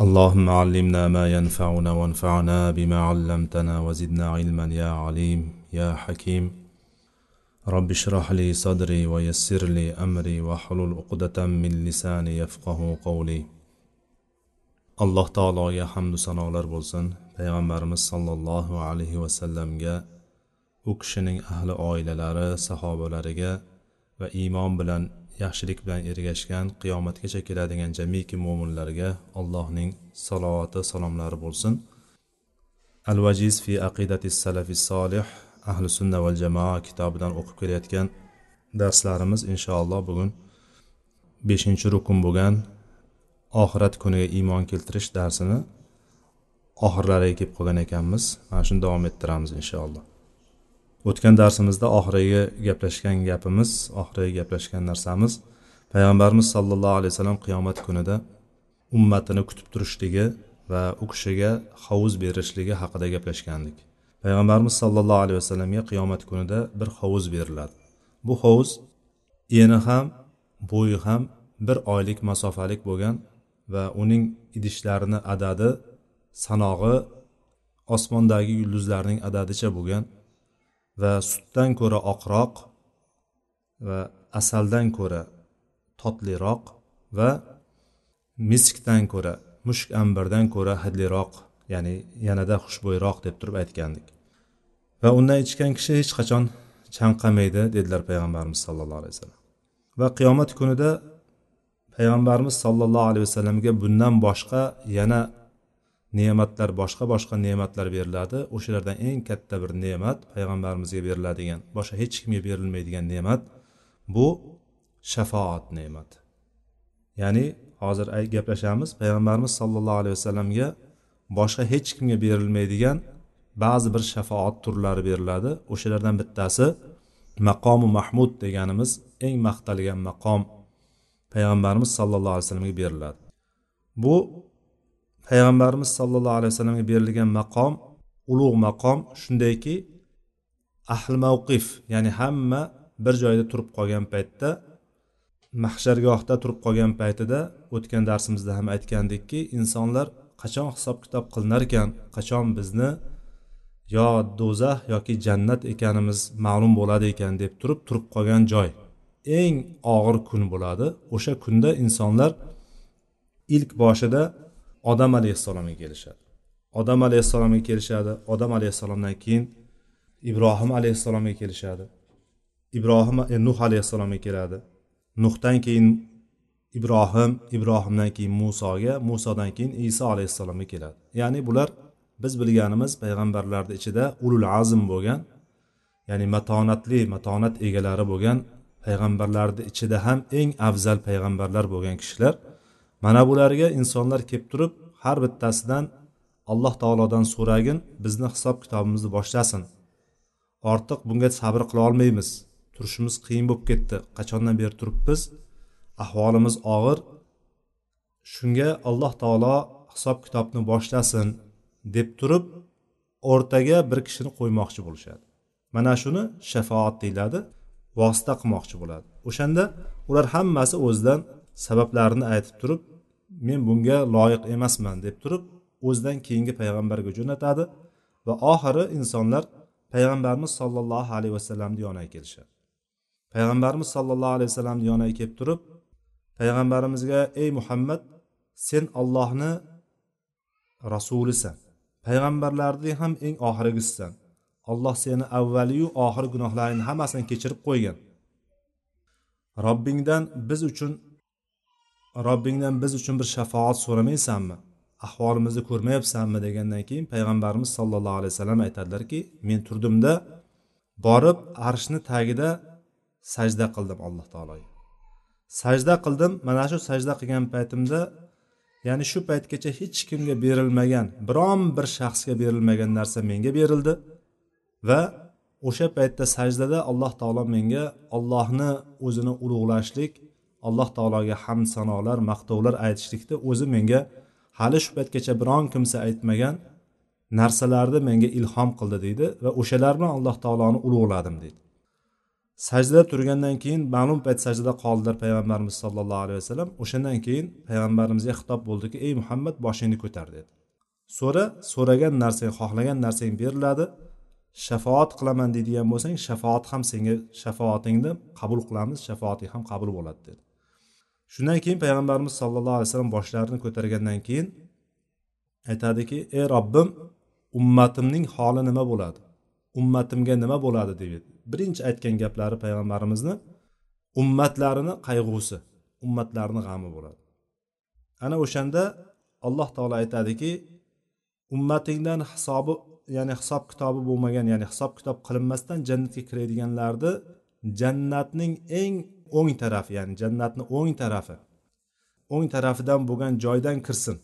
اللهم علمنا ما ينفعنا وانفعنا بما علمتنا وزدنا علما يا عليم يا حكيم رب اشرح لي صدري ويسر لي أمري واحلل عقدة من لساني يفقه قولي alloh taologa hamdu sanolar bo'lsin payg'ambarimiz sollallohu alayhi vasallamga u kishining ahli oilalari sahobalariga va iymon bilan yaxshilik bilan ergashgan qiyomatgacha keladigan jamiki mo'minlarga allohning salovati salomlari bo'lsin. Al vajiz fi aqidati salafi solih ahli sunna val jamoa kitobidan o'qib kelayotgan darslarimiz inshaalloh bugun beshinchi rukun bo'lgan oxirat kuniga iymon keltirish darsini oxirlariga kelib qolgan ekanmiz. Mana shuni davom ettiramiz inshaalloh. O'tgan darsimizda oxirgi gaplashgan gapimiz oxirgi gaplashgan narsamiz payg'ambarimiz sollallohu alayhi vasallam qiyomat kunida ummatini kutib turishligi va u kishiga hovuz berishligi haqida gaplashgandik. Payg'ambarimiz sollallohu alayhi vasallamga qiyomat kunida bir hovuz beriladi. Bu hovuz eni ham bo'yi ham bir oylik masofalik bo'lgan va uning idishlarini adadi sanog'i osmondagi yulduzlarning adadicha bo'lgan va sutdan ko'ra oqroq va asaldan ko'ra totliroq va miskdan ko'ra mushk ambirdan ko'ra hidliroq ya'ni yanada xushbo'yroq deb turib aytgandik. Va undan ichgan kishi hech qachon chanqamaydi dedilar payg'ambarimiz sallallohu alayhi vasallam. Va qiyomat kunida payg'ambarimiz sollallohu alayhi vasallamga bundan boshqa yana ne'matlar boshqa boshqa ne'matlar beriladi. O'shalardan eng katta bir ne'mat payg'ambarimizga beriladigan boshqa hech kimga berilmaydigan ne'mat bu shafoat ne'mati. Ya'ni hozir gaplashamiz payg'ambarimiz sollallohu alayhi vasallamga boshqa hech kimga berilmaydigan ba'zi bir shafoat turlari beriladi. O'shalardan bittasi maqomi mahmud deganimiz eng maqtalgan maqom payg'ambarimiz sollallohu alayhi vasallamga beriladi. Bu payg'ambarimiz sollallohu alayhi vasallamga berilgan maqom ulug' maqom shundayki ahli mavqif ya'ni hamma bir joyda turib qolgan paytda mahshargohda turib qolgan paytida o'tgan darsimizda ham aytgandikki insonlar qachon hisob kitob qilinar ekan qachon bizni yo do'zax yoki jannat ekanimiz ma'lum bo'ladi ekan deb turib turib qolgan joy. Eng og'ir kun bo'ladi. O'sha kunda insonlar ilk boshida odam alayhissalomga kelishadi. Odam alayhissalomga kelishadi. Odam alayhissalomdan keyin ibrohim alayhissalomga kelishadi. Ibrohim e, nuh alayhissalomga keladi. Nuhdan keyin ibrohim ibrohimdan keyin musoga musodan keyin iso alayhissalomga keladi. Ya'ni bular biz bilganimiz payg'ambarlarni ichida ulul azm bo'lgan ya'ni matonatli matonat egalari bo'lgan payg'ambarlarni ichida ham eng afzal payg'ambarlar bo'lgan kishilar mana bularga insonlar kelib turib har bittasidan alloh taolodan so'ragin bizni hisob kitobimizni boshlasin. Ortiq bunga sabr qila olmaymiz. Turishimiz qiyin bo'lib ketdi. Qachondan beri turibmiz? Ahvolimiz og'ir. Shunga alloh taolo hisob kitobni boshlasin deb turib o'rtaga bir kishini qo'ymoqchi bo'lishadi. Mana shuni shafoat deyiladi vosita qilmoqchi bo'ladi. O'shanda ular hammasi o'zidan sabablarini aytib turib men bunga loyiq emasman deb turib o'zidan keyingi payg'ambarga jo'natadi va oxiri insonlar payg'ambarimiz sollallohu alayhi vasallamni yoniga kelishadi. Payg'ambarimiz sollallohu alayhi vasallamni yoniga kelib turib payg'ambarimizga ey muhammad sen ollohni rasulisan. Payg'ambarlarning ham eng oxirgisisan alloh seni avvaliyu oxir gunohlaringni hammasini kechirib qo'ygan. Robbingdan biz uchun robbingdan biz uchun bir shafoat so'ramaysanmi ahvolimizni ko'rmayapsanmi degandan keyin payg'ambarimiz sollallohu alayhi vasallam aytadilarki men turdimda borib arshni tagida sajda qildim alloh taologa. Sajda qildim mana shu sajda qilgan paytimda ya'ni shu paytgacha hech kimga berilmagan biron bir shaxsga berilmagan narsa menga berildi va o'sha paytda sajdada alloh taolo menga ollohni o'zini ulug'lashlik alloh taologa hamd sanolar maqtovlar aytishlikda o'zi menga hali shu paytgacha biron kimsa aytmagan narsalarni menga ilhom qildi deydi va o'shalar bilan alloh taoloni ulug'ladim deydi. Sajdada turgandan keyin ma'lum payt sajdada qoldilar payg'ambarimiz sollallohu alayhi vasallam. O'shandan keyin payg'ambarimizga xitob bo'ldiki ey muhammad boshingni ko'tar dedi. So'ra so'ragan narsang xohlagan narsang beriladi. Shafoat qilaman deydigan bo'lsang shafoat ham senga shafoatingni qabul qilamiz shafoating ham qabul bo'ladi dedi. Shundan keyin payg'ambarimiz sollallohu alayhi vasallam boshlarini ko'targandan keyin aytadiki ey robbim ummatimning holi nima bo'ladi? Ummatimga nima bo'ladi? deydi birinchi aytgan gaplari payg'ambarimizni ummatlarini qayg'usi ummatlarini g'ami bo'ladi. Ana o'shanda alloh taolo aytadiki ummatingdan hisobi ya'ni hisob kitobi bo'lmagan ya'ni hisob kitob qilinmasdan jannatga kiradiganlarni jannatning eng o'ng tarafi ya'ni jannatni o'ng tarafi. O'ng tarafidan bo'lgan joydan kirsin.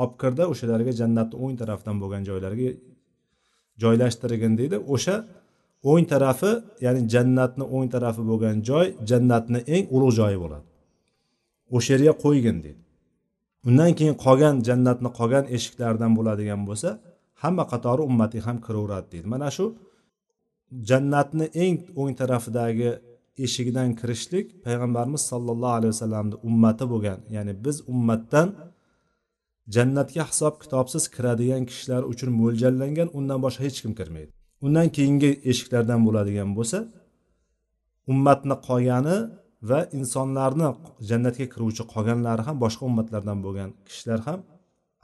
Olib kirdi o'shalarga jannatni o'ng tarafidan bo'lgan joylarga joylashtirgin deydi. O'sha o'ng tarafi ya'ni jannatni o'ng tarafi bo'lgan joy jannatni eng ulug' joyi bo'ladi. O'sha yerga qo'ygin deydi. Undan keyin qolgan jannatni qolgan eshiklaridan bo'ladigan bo'lsa hamma qatori ummating ham kiraveradi deydi. Mana shu jannatni eng o'ng tarafidagi eshigidan kirishlik payg'ambarimiz sollallohu alayhi vasallamni ummati bo'lgan. Ya'ni biz ummatdan jannatga hisob kitobsiz kiradigan kishilar uchun mo'ljallangan undan boshqa hech kim kirmaydi. Undan keyingi eshiklardan bo'ladigan bo'lsa ummatni qolgani va insonlarni jannatga kiruvchi qolganlari ham boshqa ummatlardan bo'lgan kishilar ham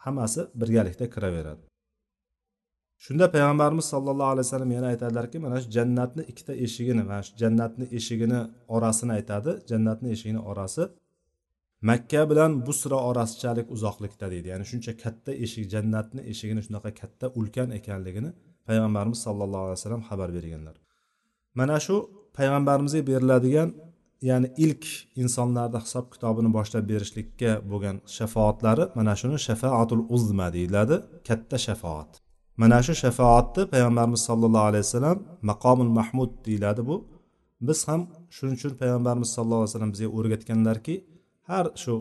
hammasi birgalikda kiraveradi. Shunda payg'ambarimiz sollallohu alayhi vasallam yana aytadilarki mana shu jannatni ikkita eshigini mana shu jannatni eshigini orasini aytadi. Jannatni eshigini orasi makka bilan busra orasichalik uzoqlikda deydi. Ya'ni shuncha katta eshik jannatni eshigini shunaqa katta ulkan ekanligini payg'ambarimiz sollallohu alayhi vasallam xabar berganlar. Mana shu payg'ambarimizga beriladigan ya'ni ilk insonlarni hisob kitobini boshlab berishlikka bo'lgan shafoatlari mana shuni shafaatul uzma deyiladi. Katta shafoat. Mana shu shafoatni payg'ambarimiz sollallohu alayhi vasallam maqomul mahmud deyiladi bu. Biz ham shuning uchun payg'ambarimiz sallallohu alayhi vasallam bizga o'rgatganlarki har shu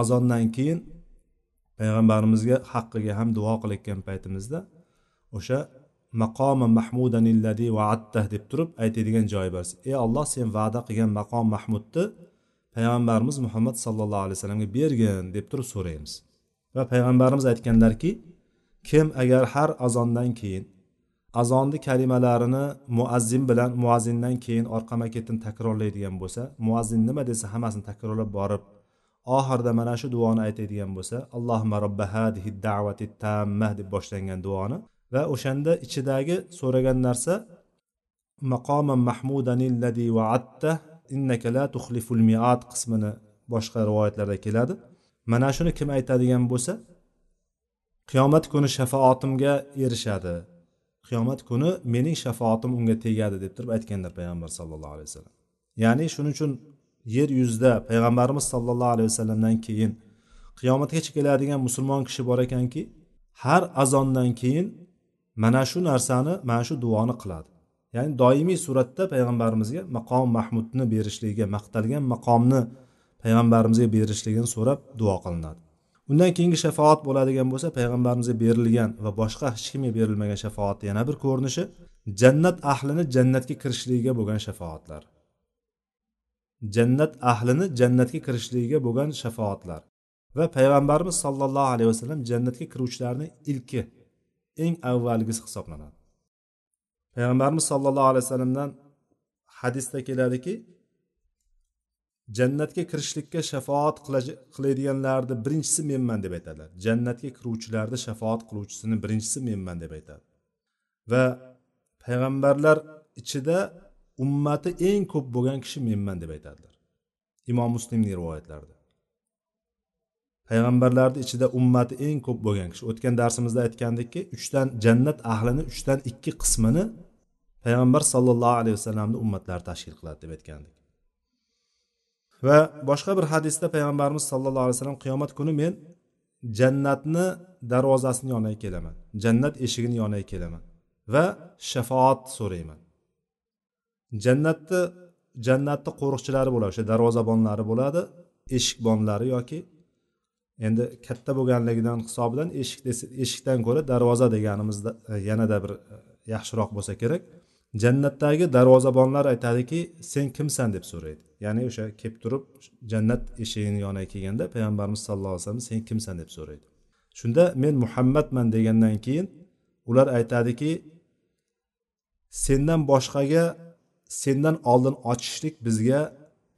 azondan keyin payg'ambarimizga haqqiga ham duo qilayotgan paytimizda o'sha maqomi mahmudanilladi vaattah deb turib aytadigan joyi bor. Ey alloh sen va'da qilgan maqom mahmudni payg'ambarimiz muhammad sallallohu alayhi vasallamga bergin deb turib so'raymiz. Va payg'ambarimiz aytganlarki kim agar har azondan keyin azonni kalimalarini muazzin bilan muazzindan keyin orqama ketin takrorlaydigan bo'lsa muazzin nima desa hammasini takrorlab borib oxirida mana shu duoni aytadigan bo'lsa allohimma robba hadihi davati tammah deb boshlangan duoni va o'shanda ichidagi so'ragan narsa maqoma mahmudanilladi vaatta innaka la tuxliful miat qismini boshqa rivoyatlarda keladi. Mana shuni kim aytadigan bo'lsa qiyomat kuni shafoatimga erishadi. Qiyomat kuni mening shafoatim unga tegadi deb turib aytganlar payg'ambar sallallohu alayhi vasallam. Ya'ni shuning uchun yer yuzida payg'ambarimiz sollallohu alayhi vasallamdan keyin qiyomatgacha keladigan musulmon kishi bor ekanki har azondan keyin mana shu narsani mana shu duoni qiladi. Ya'ni doimiy suratda payg'ambarimizga maqom mahmudni berishligiga maqtalgan maqomni payg'ambarimizga berishligini so'rab duo qilinadi. Undan keyingi shafoat bo'ladigan bo'lsa payg'ambarimizga berilgan va boshqa hech kimga berilmagan shafoatni yana bir ko'rinishi jannat ahlini jannatga kirishligiga bo'lgan shafoatlar. Jannat ahlini jannatga kirishligiga bo'lgan shafoatlar. Va payg'ambarimiz sollallohu alayhi vasallam jannatga kiruvchilarni ilki eng avvalgisi hisoblanadi. Payg'ambarimiz sollallohu alayhi vasallamdan hadisda keladiki jannatga kirishlikka shafoat qiladiganlarni birinchisi menman deb aytadilar. Jannatga kiruvchilarni shafoat qiluvchisini birinchisi menman deb aytadi. Va payg'ambarlar ichida ummati eng ko'p bo'lgan kishi menman deb aytadilar. Imom muslimning rivoyatlarida. Payg'ambarlarni ichida ummati eng ko'p bo'lgan kishi o'tgan darsimizda aytgandikki uchdan jannat ahlini uchdan ikki qismini payg'ambar sollallohu alayhi vasallamni ummatlari tashkil qiladi deb aytgandik va boshqa bir hadisda payg'ambarimiz sollallohu alayhi vasallam qiyomat kuni men jannatni darvozasini yoniga kelaman. Jannat eshigini yoniga kelaman va shafoat so'rayman. Jannatni jannatni qo'riqchilari bo'ladi o'sha darvozabonlari bo'ladi eshikbonlari yoki endi katta bo'lganligidan hisobidan eshik eshikdan ko'ra darvoza deganimizda e, yanada bir e, yaxshiroq bo'lsa kerak. Jannatdagi darvozabonlar aytadiki sen kimsan? deb so'raydi. Ya'ni o'sha kelib turib jannat eshigini yoniga kelganda payg'ambarimiz sallallohu alayhi vasallam sen kimsan? deb so'raydi. Shunda men muhammadman degandan keyin ular aytadiki sendan boshqaga sendan oldin ochishlik bizga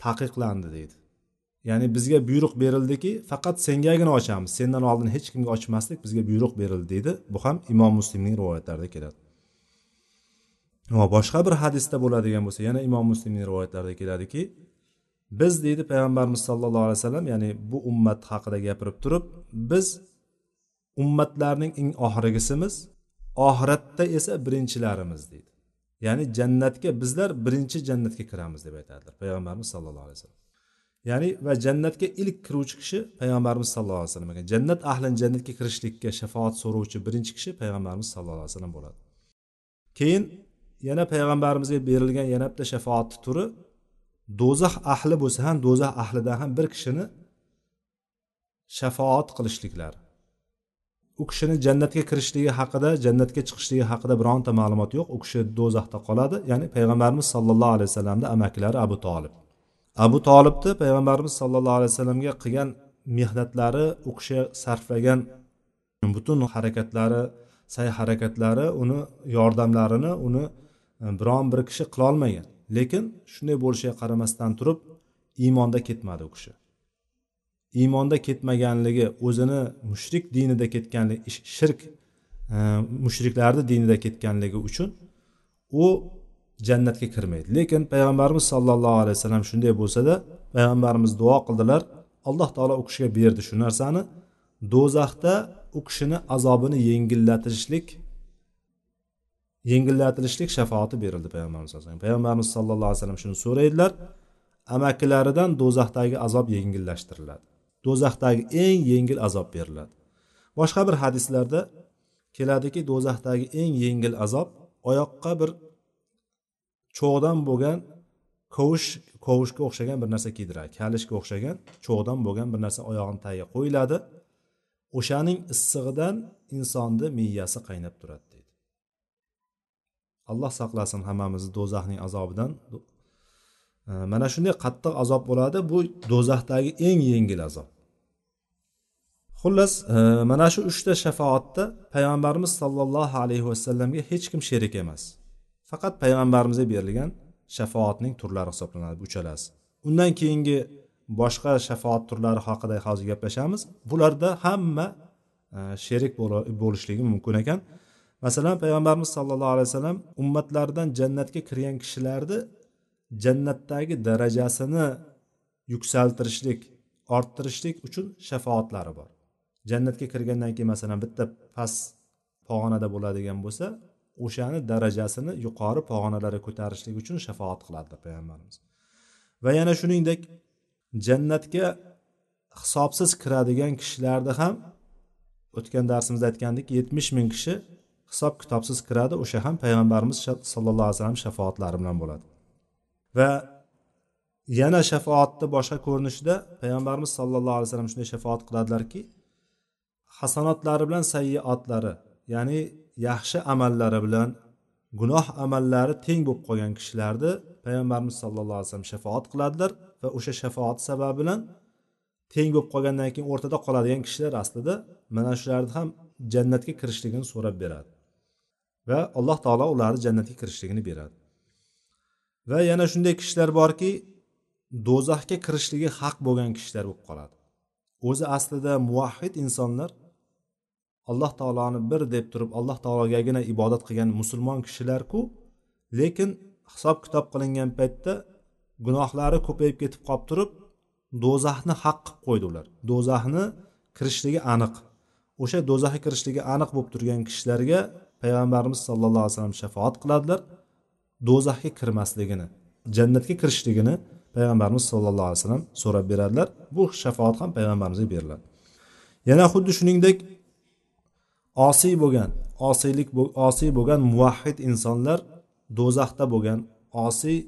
taqiqlandi deydi. Ya'ni bizga buyruq berildiki faqat sengagina ochamiz sendan oldin hech kimga ochmaslik bizga buyruq berildi deydi. Bu ham imom muslimning rivoyatlarida keladi. Va boshqa bir hadisda bo'ladigan bo'lsa yana imom muslimning rivoyatlarida keladiki biz deydi payg'ambarimiz sallallohu alayhi vasallam ya'ni bu ummat haqida gapirib turib biz ummatlarning eng oxirgisimiz oxiratda esa birinchilarimiz deydi. Ya'ni jannatga bizlar birinchi jannatga kiramiz deb aytadilar payg'ambarimiz sallallohu alayhi vasallam. Ya'ni va jannatga ilk kiruvchi kishi payg'ambarimiz sallallohu alayhi vasallam ekan. Jannat ahlini jannatga kirishlikka shafoat so'rovchi birinchi kishi payg'ambarimiz sallallohu alayhi vasallam bo'ladi. Keyin yana payg'ambarimizga berilgan yana bitta shafoatni turi do'zax ahli bo'lsa ham do'zax ahlidan ham bir kishini shafoat qilishliklari u kishini jannatga kirishligi haqida jannatga chiqishligi haqida bironta ma'lumot yo'q. U kishi do'zaxda qoladi. Ya'ni payg'ambarimiz sollallohu alayhi vasallamni amakilari abu tolib abu tolibni payg'ambarimiz sollallohu alayhi vasallamga qilgan mehnatlari u kishi sarflagan butun harakatlari sa'y harakatlari uni yordamlarini uni e, biron bir kishi qilolmagan. Lekin shunday bo'lishiga qaramasdan turib iymonda ketmadi u kishi. Iymonda ketmaganligi o'zini mushrik dinida ketganligi shirk e, mushriklarni dinida ketganligi uchun u jannatga kirmaydi. Lekin payg'ambarimiz sollallohu alayhi vasallam shunday bo'lsada payg'ambarimiz duo qildilar alloh taolo u kishiga berdi shu narsani. Do'zaxda u kishini azobini yengillatishlik yengillatishlik shafoati berildi payg'ambarimiz sallallohu payg'ambarimiz sallallohu alayhi vasallam shuni so'raydilar. Amakilaridan do'zaxdagi azob yengillashtiriladi. Do'zaxdagi eng yengil azob beriladi. Boshqa bir hadislarda keladiki do'zaxdagi eng yengil azob oyoqqa bir cho'g'dan bo'lgan kovush kovushga o'xshagan bir narsa kiydiradi kalishga o'xshagan cho'g'dan bo'lgan bir narsa oyog'ini tagiga qo'yiladi. O'shaning issig'idan insonni miyasi qaynab turadi alloh saqlasin hammamizni do'zaxning azobidan. E, mana shunday qattiq azob bo'ladi bu do'zaxdagi eng yengil azob. Xullas e, mana shu uchta shafoatda payg'ambarimiz sollallohu alayhi vasallamga hech kim sherik emas. Faqat payg'ambarimizga berilgan shafoatning turlari hisoblanadi bu uchalasi. Undan keyingi boshqa shafoat turlari haqida hozir gaplashamiz. Bularda hamma e, sherik bo'lishligi mumkin ekan. Masalan payg'ambarimiz sollallohu alayhi vasallam ummatlaridan jannatga kirgan kishilarni jannatdagi darajasini yuksaltirishlik orttirishlik uchun shafoatlari bor. Jannatga kirgandan keyin masalan bitta past pog'onada bo'ladigan bo'lsa o'shani darajasini yuqori pog'onalarga ko'tarishlik uchun shafoat qiladilar payg'ambarimiz. Va yana shuningdek jannatga hisobsiz kiradigan kishilarni ham o'tgan darsimizda aytgandik yetmish ming kishi hisob kitobsiz kiradi o'sha ham payg'ambarimiz sallallohu alayhi vasallam shafoatlari bilan bo'ladi. Va yana shafoatni boshqa ko'rinishida payg'ambarimiz sallallohu alayhi vasallam shunday shafoat qiladilarki hasanotlari bilan sayyoatlari ya'ni yaxshi amallari bilan gunoh amallari teng bo'lib qolgan kishilarni payg'ambarimiz sallallohu alayhi vasallam shafoat qiladilar va o'sha shafoat sababi bilan teng bo'lib qolgandan keyin o'rtada qoladigan kishilar aslida mana shularni ham jannatga kirishligini so'rab beradi. Va alloh taolo ularni jannatga kirishligini beradi. Va yana shunday kishilar borki do'zaxga kirishligi haq bo'lgan kishilar bo'lib qoladi. O'zi aslida muvahhid insonlar alloh taoloni bir deb turib alloh taologagina ibodat qilgan musulmon kishilarku lekin hisob kitob qilingan paytda gunohlari ko'payib ketib qolib turib do'zaxni haq qilib qo'ydi ular. Do'zaxni kirishligi aniq. O'sha do'zaxga kirishligi aniq bo'lib turgan kishilarga payg'ambarimiz sallallohu alayhi vasallam shafoat qiladilar do'zaxga kirmasligini jannatga kirishligini payg'ambarimiz sallallohu alayhi vasallam so'rab beradilar. Bu shafoat ham payg'ambarimizga beriladi. Yana xuddi shuningdek osiy bo'lgan osiylik osiy bo'lgan muvahhid insonlar do'zaxda bo'lgan osiy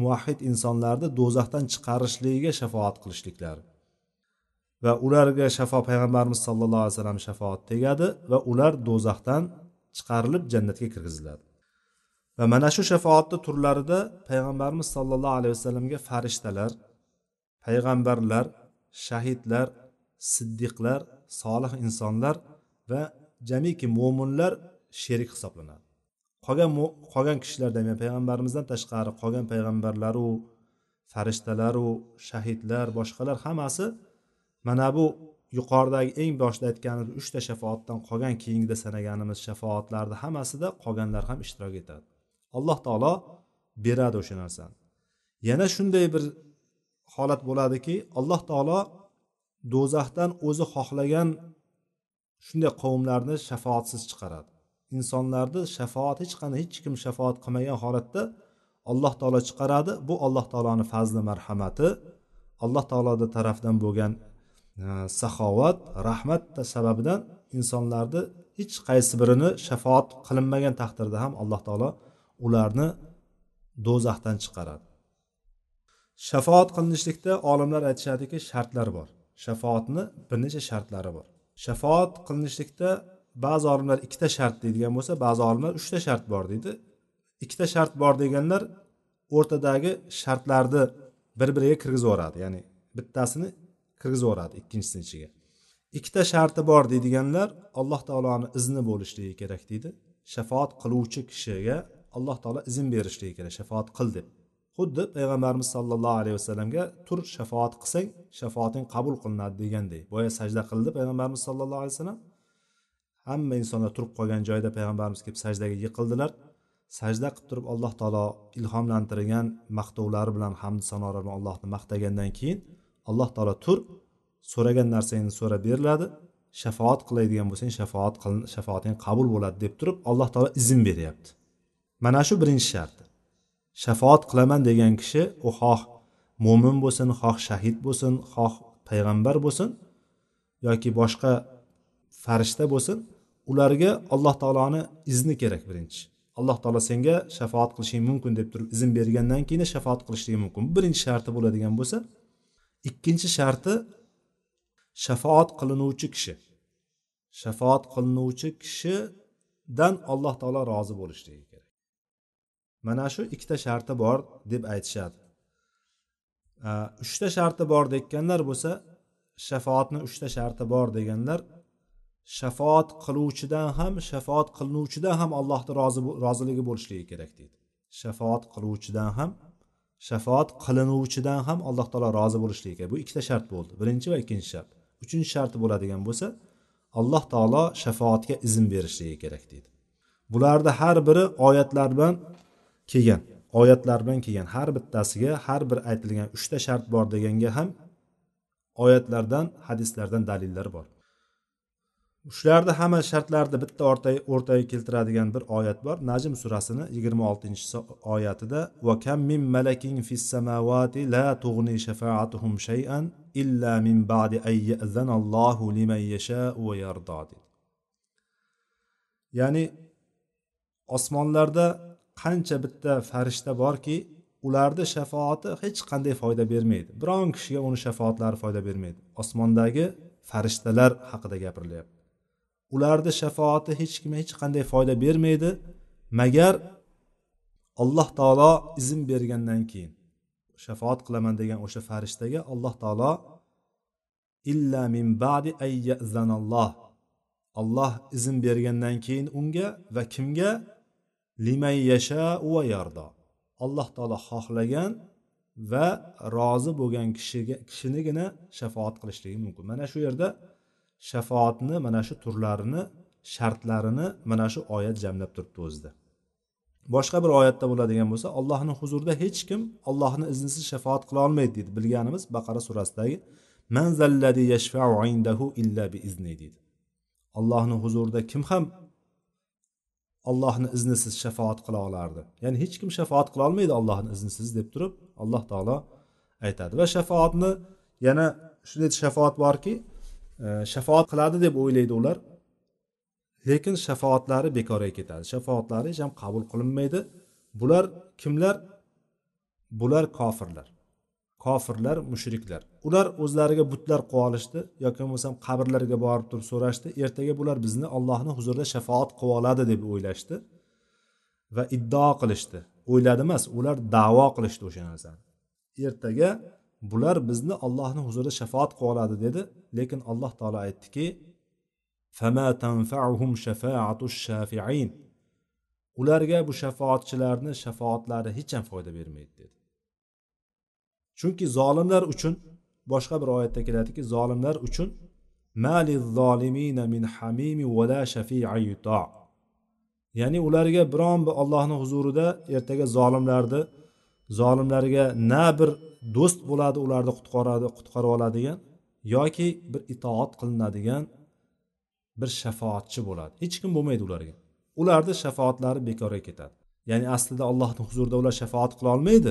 muvahhid insonlarni do'zaxdan chiqarishligiga shafoat qilishliklari va ularga shafo payg'ambarimiz sallallohu alayhi vasallam shafoat tegadi va ular do'zaxdan chiqarilib jannatga kirgiziladi. Va mana shu shafoatni turlarida payg'ambarimiz sollallohu alayhi vasallamga farishtalar payg'ambarlar shahidlar siddiqlar solih insonlar va jamiki mo'minlar sherik hisoblanadi. Qolgan qolgan kishilardan ya'ni payg'ambarimizdan tashqari qolgan payg'ambarlaru farishtalaru shahidlar boshqalar hammasi mana bu yuqoridagi eng boshida aytganimiz uchta shafoatdan qolgan keyingida sanaganimiz shafoatlarni hammasida qolganlar ham ishtirok etadi. Alloh taolo beradi o'sha narsani. Yana shunday bir holat bo'ladiki alloh taolo do'zaxdan o'zi xohlagan shunday qavmlarni shafoatsiz chiqaradi. Insonlarni shafoat hech qanday hech kim shafoat qilmagan holatda alloh taolo chiqaradi. Bu alloh taoloni fazli marhamati. Alloh taoloni tarafidan bo'lgan saxovat rahmat sababidan insonlarni hech qaysi birini shafoat qilinmagan taqdirda ham alloh taolo ularni do'zaxdan chiqaradi shafoat qilinishlikda olimlar aytishadiki shartlar bor shafoatni bir necha shartlari bor shafoat qilinishlikda ba'zi olimlar ikkita shart deydigan bo'lsa ba'zi olimlar uchta shart bor deydi. Ikkita shart bor deganlar o'rtadagi shartlarni bir biriga kirgizib yuboradi. Ya'ni bittasini kirgizib yuboradi ikkinchisini ichiga. Ikkita sharti bor deydiganlar alloh taoloni izni bo'lishligi kerak deydi. Shafoat qiluvchi kishiga alloh taolo izn berishligi kerak shafoat qil deb. Xuddi payg'ambarimiz sollallohu alayhi vasallamga tur shafoat qilsang shafoating qabul qilinadi deganday boya sajda qildi payg'ambarimiz sollallohu alayhi vasallam. Hamma insonlar turib qolgan joyda payg'ambarimiz kelib sajdaga yiqildilar. Sajda qilib turib alloh taolo ilhomlantirgan maqtovlari bilan hamd sanolar bilan allohni maqtagandan keyin alloh taolo tur so'ragan narsangni so'rab beriladi shafoat qiladigan bo'lsang shafoat qilin shafoating qabul bo'ladi deb turib alloh taolo izn beryapti. Mana shu birinchi sharti. Shafoat qilaman degan kishi u xoh mo'min bo'lsin xoh shahid bo'lsin xoh payg'ambar bo'lsin yoki boshqa farishta bo'lsin ularga alloh taoloni izni kerak birinchi. Alloh taolo senga shafoat qilishing mumkin deb turib izn bergandan keyin shafoat qilishligi mumkin. Birinchi sharti bo'ladigan bo'lsa ikkinchi sharti shafoat qilinuvchi kishi. Shafoat qilinuvchi kishidan alloh taolo rozi bo'lishligi kerak. Mana shu ikkita sharti bor deb aytishadi. Uchta sharti bor deganlar bo'lsa shafoatni uchta sharti bor deganlar shafoat qiluvchidan ham shafoat qilinuvchidan ham allohni rozi roziligi bo'lishligi kerak deydi. Shafoat qiluvchidan ham shafoat qilinuvchidan ham alloh taolo rozi bo'lishligi kerak. Bu ikkita shart bo'ldi. Birinchi va ikkinchi shart. Uchinchi sharti bo'ladigan bo'lsa alloh taolo shafoatga izn berishligi kerak deydi. Bularni har biri oyatlar bilan kelgan oyatlar bilan kelgan. Har bittasiga har bir aytilgan uchta shart bor deganga ham oyatlardan hadislardan dalillar bor. Shularni hamma shartlarni bitta o'rtaga o'rtaga keltiradigan bir oyat bor. Najm surasini yigirma oltinchi oyatida va kam min malakin fis samawati la tug'ni shafaatuhum shay'an illa min ba'di an ya'zanallohu liman yasha va yarda. ya'ni osmonlarda qancha bitta farishta borki ularni shafoati hech qanday foyda bermaydi. Biron kishiga uni shafoatlari foyda bermaydi. Osmondagi farishtalar haqida gapirilyapti ularni shafoati hech kimga hech qanday foyda bermaydi. Magar alloh taolo izn bergandan keyin shafoat qilaman degan o'sha farishtaga alloh taolo illa min ba'di ayyazanalloh alloh izn bergandan keyin unga va kimga? Limay yasha va yardo. Alloh taolo xohlagan va rozi bo'lgan kishiga kishinigina shafoat qilishligi mumkin. Mana shu yerda shafoatni mana shu turlarini shartlarini mana shu oyat jamlab turibdi o'zida. Boshqa bir oyatda bo'ladigan bo'lsa allohni huzurida hech kim allohni iznisiz shafoat qila olmaydi deydi. Bilganimiz baqara surasidagi manzalladi yashfau indahu illa bi izni deydi. Allohni huzurida kim ham allohni iznisiz shafoat qila olardi? Ya'ni hech kim shafoat qila olmaydi allohni iznisiz deb turib alloh taolo aytadi. Va shafoatni yana shunday shafoat borki shafoat qiladi deb o'ylaydi ular. Lekin shafoatlari bekorga ketadi. Shafoatlari hech ham qabul qilinmaydi. Bular kimlar? Bular kofirlar. Kofirlar mushriklar. Ular o'zlariga butlar qo'ya olishdi yoki bo'lmasam qabrlarga borib turib so'rashdi. Ertaga bular bizni allohni huzurida shafoat qilib oladi deb o'ylashdi va iddao qilishdi. O'yladi emas ular davo qilishdi o'sha narsani. Ertaga bular bizni allohni huzurida shafoat qilib oladi dedi. Lekin alloh taolo aytdiki ularga bu shafoatchilarni shafoatlari hech ham foyda bermaydi dedi. Chunki zolimlar uchun boshqa bir oyatda keladiki zolimlar uchun min hamimi vala ya'ni ularga biron bir ollohni huzurida ertaga zolimlarni zolimlarga na bir do'st bo'ladi ularni qutqaradi qutqarib oladigan yoki bir itoat qilinadigan bir shafoatchi bo'ladi. Hech kim bo'lmaydi ularga. Ularni shafoatlari bekorga ketadi. Ya'ni aslida allohni huzurida ular shafoat qila olmaydi.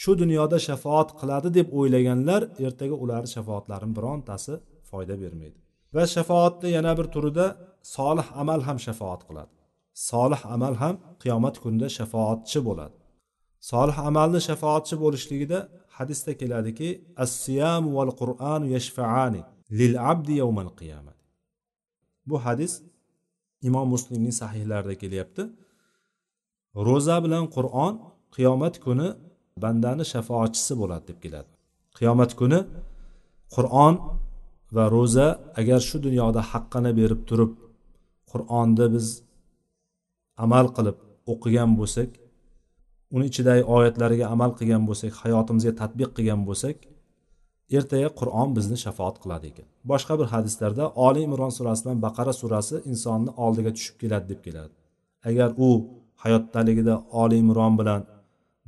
Shu dunyoda shafoat qiladi deb o'ylaganlar ertaga ularni shafoatlarini birontasi foyda bermaydi. Va shafoatni yana bir turida solih amal ham shafoat qiladi. Solih amal ham qiyomat kunida shafoatchi bo'ladi. Solih amalni shafoatchi bo'lishligida hadisda keladiki assiyam val qur'an yashfaani lil abdi yawmal qiyomat bu hadis imom muslimning sahihlarida kelyapti. Ro'za bilan qur'on qiyomat kuni bandani shafoatchisi bo'ladi deb keladi. Qiyomat kuni qur'on va ro'za agar shu dunyoda haqqini berib turib qur'onni biz amal qilib o'qigan bo'lsak uni ichidagi oyatlariga amal qilgan bo'lsak hayotimizga tadbiq qilgan bo'lsak ertaga qur'on bizni shafoat qiladi ekan. Boshqa bir hadislarda oli imron surasi bilan baqara surasi insonni oldiga tushib keladi deb keladi. Agar u hayotdaligida oli imron bilan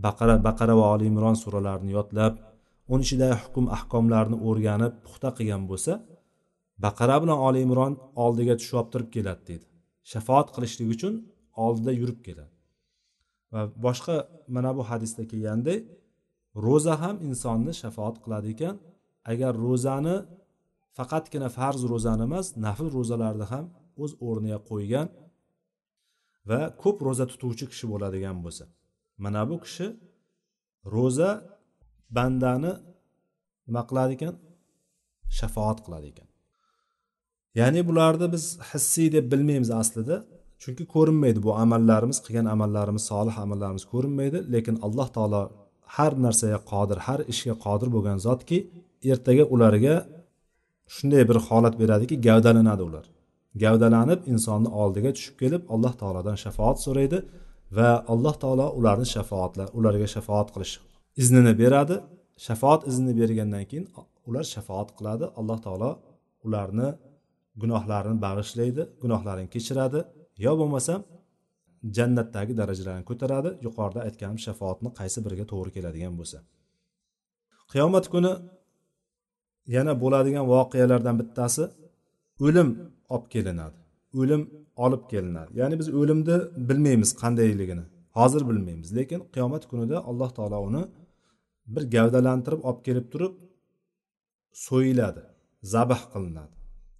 baqara baqara va oli imron suralarini yodlab uni ichidagi hukm ahkomlarni o'rganib puxta qilgan bo'lsa baqara bilan oli imron oldiga tushib turib keladi deydi shafoat qilishlik uchun oldida yurib keladi. Va boshqa mana bu hadisda kelgandek ro'za ham insonni shafoat qiladi ekan. Agar ro'zani faqatgina farz ro'zani emas nafl ro'zalarni ham o'z o'rniga qo'ygan va ko'p ro'za tutuvchi kishi bo'ladigan bo'lsa. Mana bu kishi ro'za bandani nima qiladi ekan? Shafoat qiladi ekan. Ya'ni bularni biz hissiy deb bilmaymiz aslida. Chunki ko'rinmaydi bu amallarimiz qilgan amallarimiz solih amallarimiz ko'rinmaydi. Lekin alloh taolo har narsaga qodir har ishga qodir bo'lgan zotki ertaga ularga shunday bir holat beradiki gavdalanadi ular. Gavdalanib insonni oldiga tushib kelib alloh taolodan shafoat so'raydi va alloh taolo ularni shafoatlar ularga shafoat qilish iznini beradi. Shafoat iznini bergandan keyin ular shafoat qiladi. Alloh taolo ularni gunohlarini bag'ishlaydi gunohlarini kechiradi. Yo bo'lmasam jannatdagi darajalarni ko'taradi. Yuqorida aytganim shafoatni qaysi biriga to'g'ri keladigan bo'lsa. Qiyomat kuni yana bo'ladigan voqealardan bittasi o'lim olib kelinadi. O'lim olib kelinadi. Ya'ni biz o'limni bilmaymiz qandayligini. Hozir bilmaymiz lekin qiyomat kunida alloh taolo uni bir gavdalantirib olib kelib turib so'yiladi zabh qilinadi.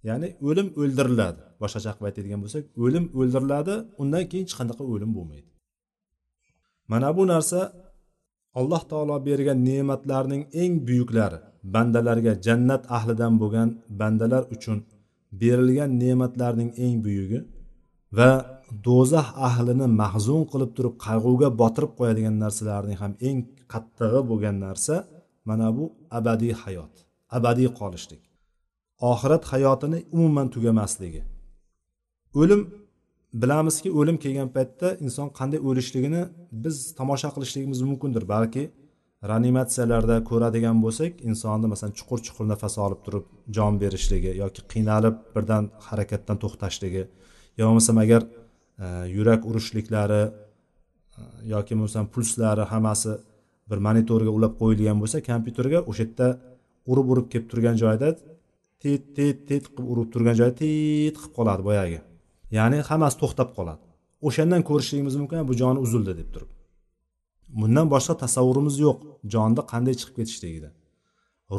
Ya'ni o'lim o'ldiriladi. Boshqacha qilib aytadigan bo'lsak o'lim o'ldiriladi undan keyin hech qanaqa o'lim bo'lmaydi. Mana bu narsa alloh taolo bergan ne'matlarning eng buyuklari. Bandalarga jannat ahlidan bo'lgan bandalar uchun berilgan ne'matlarning eng buyugi va do'zax ahlini mahzun qilib turib qayg'uga botirib qo'yadigan narsalarning ham eng qattig'i bo'lgan narsa mana bu abadiy hayot abadiy qolishlik. Oxirat hayotini umuman tugamasligi o'lim bilamizki o'lim kelgan paytda inson qanday o'lishligini biz tomosha qilishligimiz mumkindir. Balki reanimatsiyalarda ko'radigan bo'lsak insonni masalan chuqur chuqur nafas olib turib jon berishligi yoki qiynalib birdan harakatdan to'xtashligi. Yo bo'lmasam agar e, yurak urishliklari e, yoki bo'lmasam pulslari hammasi bir monitorga ulab qo'yilgan bo'lsa kompyuterga o'sha yerda urib urib kelib turgan joyda tet tet tet qilib urib turgan joyi tet qilib qoladi boyagi. Ya'ni hammasi to'xtab qoladi. O'shandan ko'rishligimiz mumkin bu joni uzildi deb turib. Bundan boshqa tasavvurimiz yo'q. Jonni qanday chiqib ketishligida.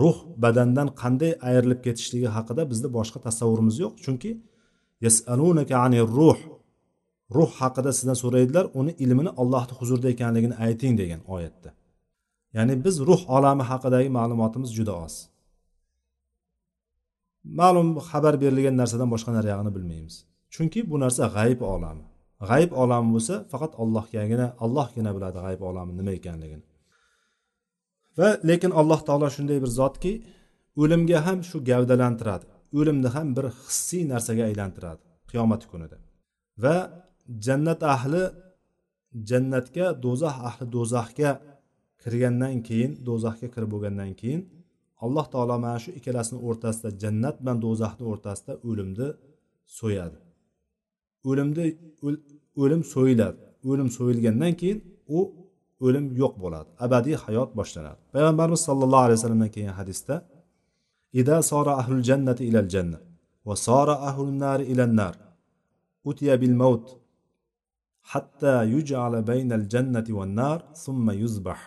Ruh badandan qanday ayrilib ketishligi haqida bizda boshqa tasavvurimiz yo'q. Chunki yasalunaka ani ruh. Ruh haqida sizdan so'raydilar uni ilmini allohni huzurida ekanligini ayting degan oyatda. Ya'ni biz ruh olami haqidagi ma'lumotimiz juda oz. Ma'lum xabar berilgan narsadan boshqa nariyog'ini bilmaymiz. Chunki bu narsa g'ayb olami. G'ayb olami bo'lsa faqat allohgagina allohgina biladi g'ayb olami nima ekanligini. Va lekin alloh taolo shunday bir zotki o'limga ham shu gavdalantiradi. O'limni ham bir hissiy narsaga aylantiradi qiyomat kunida. Va jannat ahli jannatga do'zax ahli do'zaxga kirgandan keyin do'zaxga kirib bo'lgandan keyin alloh taolo mana shu ikkalasini o'rtasida jannat bilan do'zaxni o'rtasida o'limni so'yadi. O'limni o'lim so'yiladi. O'lim so'yilgandan keyin u o'lim yo'q bo'ladi. Abadiy hayot boshlanadi. Payg'ambarimiz sollallohu alayhi vasallamdan kelgan hadisda ida sora ahlul jannati ilal janna va sora ahlul nari ilan nar. Utiya bil maut hatta yuj'ala baynal jannati wan nar summa yuzbah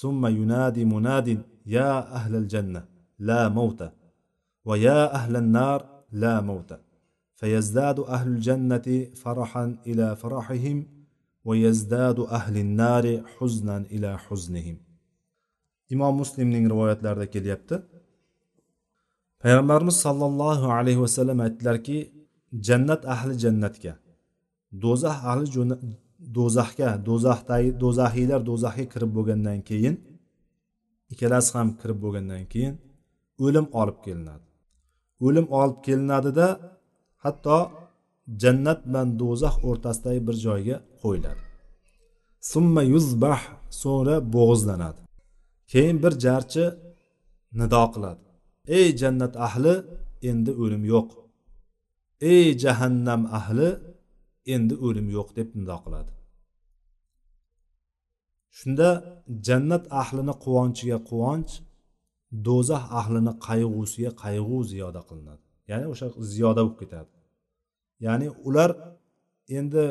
summa yunadi munadin ya ahlal janna la mauta wa ya ahlan nar la mauta فيزداد أهل الجنة فرحا إلى فرحهم ويزداد أهل النار حزنا إلى حزنهم imom muslimning rivoyatlarida kelyapti payg'ambarimiz sollallohu alayhi vasallam aytdilarki jannat ahli jannatga do'zax ahli do'zaxga do'zaxdagi do'zaxiylar do'zaxga kirib bo'lgandan keyin ikkalasi ham kirib bo'lgandan keyin o'lim olib kelinadi. O'lim olib kelinadida hatto jannat bilan do'zax o'rtasidagi bir joyga qo'yiladi. Summa yuzbah so'ngra bo'g'izlanadi. Keyin bir jarchi nido qiladi. Ey jannat ahli endi o'lim yo'q. Ey jahannam ahli endi o'lim yo'q deb nido qiladi. Shunda jannat ahlini quvonchiga quvonch do'zax ahlini qayg'usiga qayg'u ziyoda qilinadi. Ya'ni o'sha ziyoda bo'lib ketadi. Ya'ni ular endi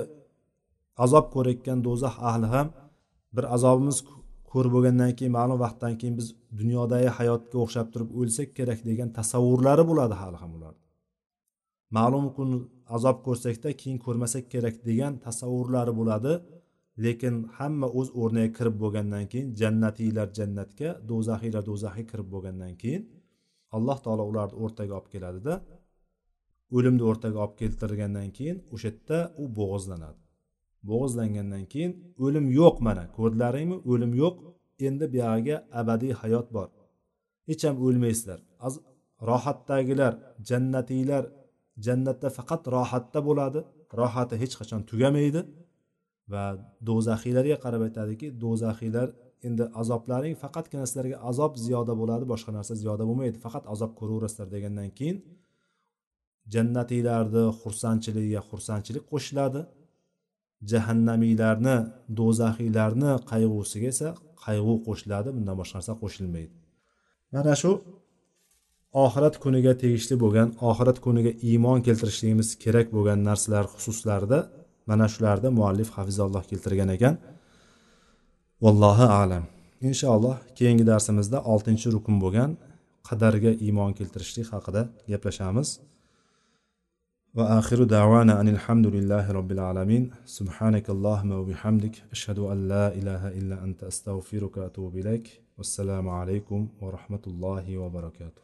azob ko'rayotgan do'zax ahli ham bir azobimiz ko'r bo'lgandan keyin ma'lum vaqtdan keyin biz dunyodagi hayotga o'xshab turib o'lsak kerak degan tasavvurlari bo'ladi hali ham ular. Ma'lum kun azob ko'rsakda keyin ko'rmasak kerak degan tasavvurlari bo'ladi. Lekin hamma o'z o'rniga kirib bo'lgandan keyin jannatiylar jannatga do'zaxiylar do'zaxga kirib bo'lgandan keyin alloh taolo ularni o'rtaga olib keladida. O'limni o'rtaga olib keltirgandan keyin o'sha yerda u bo'g'izlanadi. Bo'g'izlangandan keyin o'lim yo'q mana ko'rdilaringmi? O'lim yo'q. Endi buyog'iga abadiy hayot bor. Hech ham o'lmaysizlar. Rohatdagilar jannatiylar jannatda faqat rohatda bo'ladi. Rohati hech qachon tugamaydi. Va do'zaxiylarga qarab aytadiki do'zaxiylar endi azoblaring faqatgina sizlarga azob ziyoda bo'ladi boshqa narsa ziyoda bo'lmaydi faqat azob ko'raverasizlar degandan keyin jannatiylarni xursandchiligiga xursandchilik qo'shiladi. Jahannamiylarni do'zaxiylarni qayg'usiga esa qayg'u qo'shiladi bundan boshqa narsa qo'shilmaydi. Mana shu oxirat kuniga tegishli bo'lgan oxirat kuniga iymon keltirishligimiz kerak bo'lgan narsalar xususlarida mana shularni muallif hafizalloh keltirgan ekan. Vallohu alam. Inshaalloh keyingi darsimizda oltinchi rukn bo'lgan qadarga iymon keltirishlik haqida gaplashamiz. Va axiru davana anil hamdulillahi robbil alamin. Subhanakallohumma va bihamdik. Ashhadu an la ilaha illa anta astag'firuka atubu ilayk. Vassalomu alaykum va rahmatullohi va barakatuh.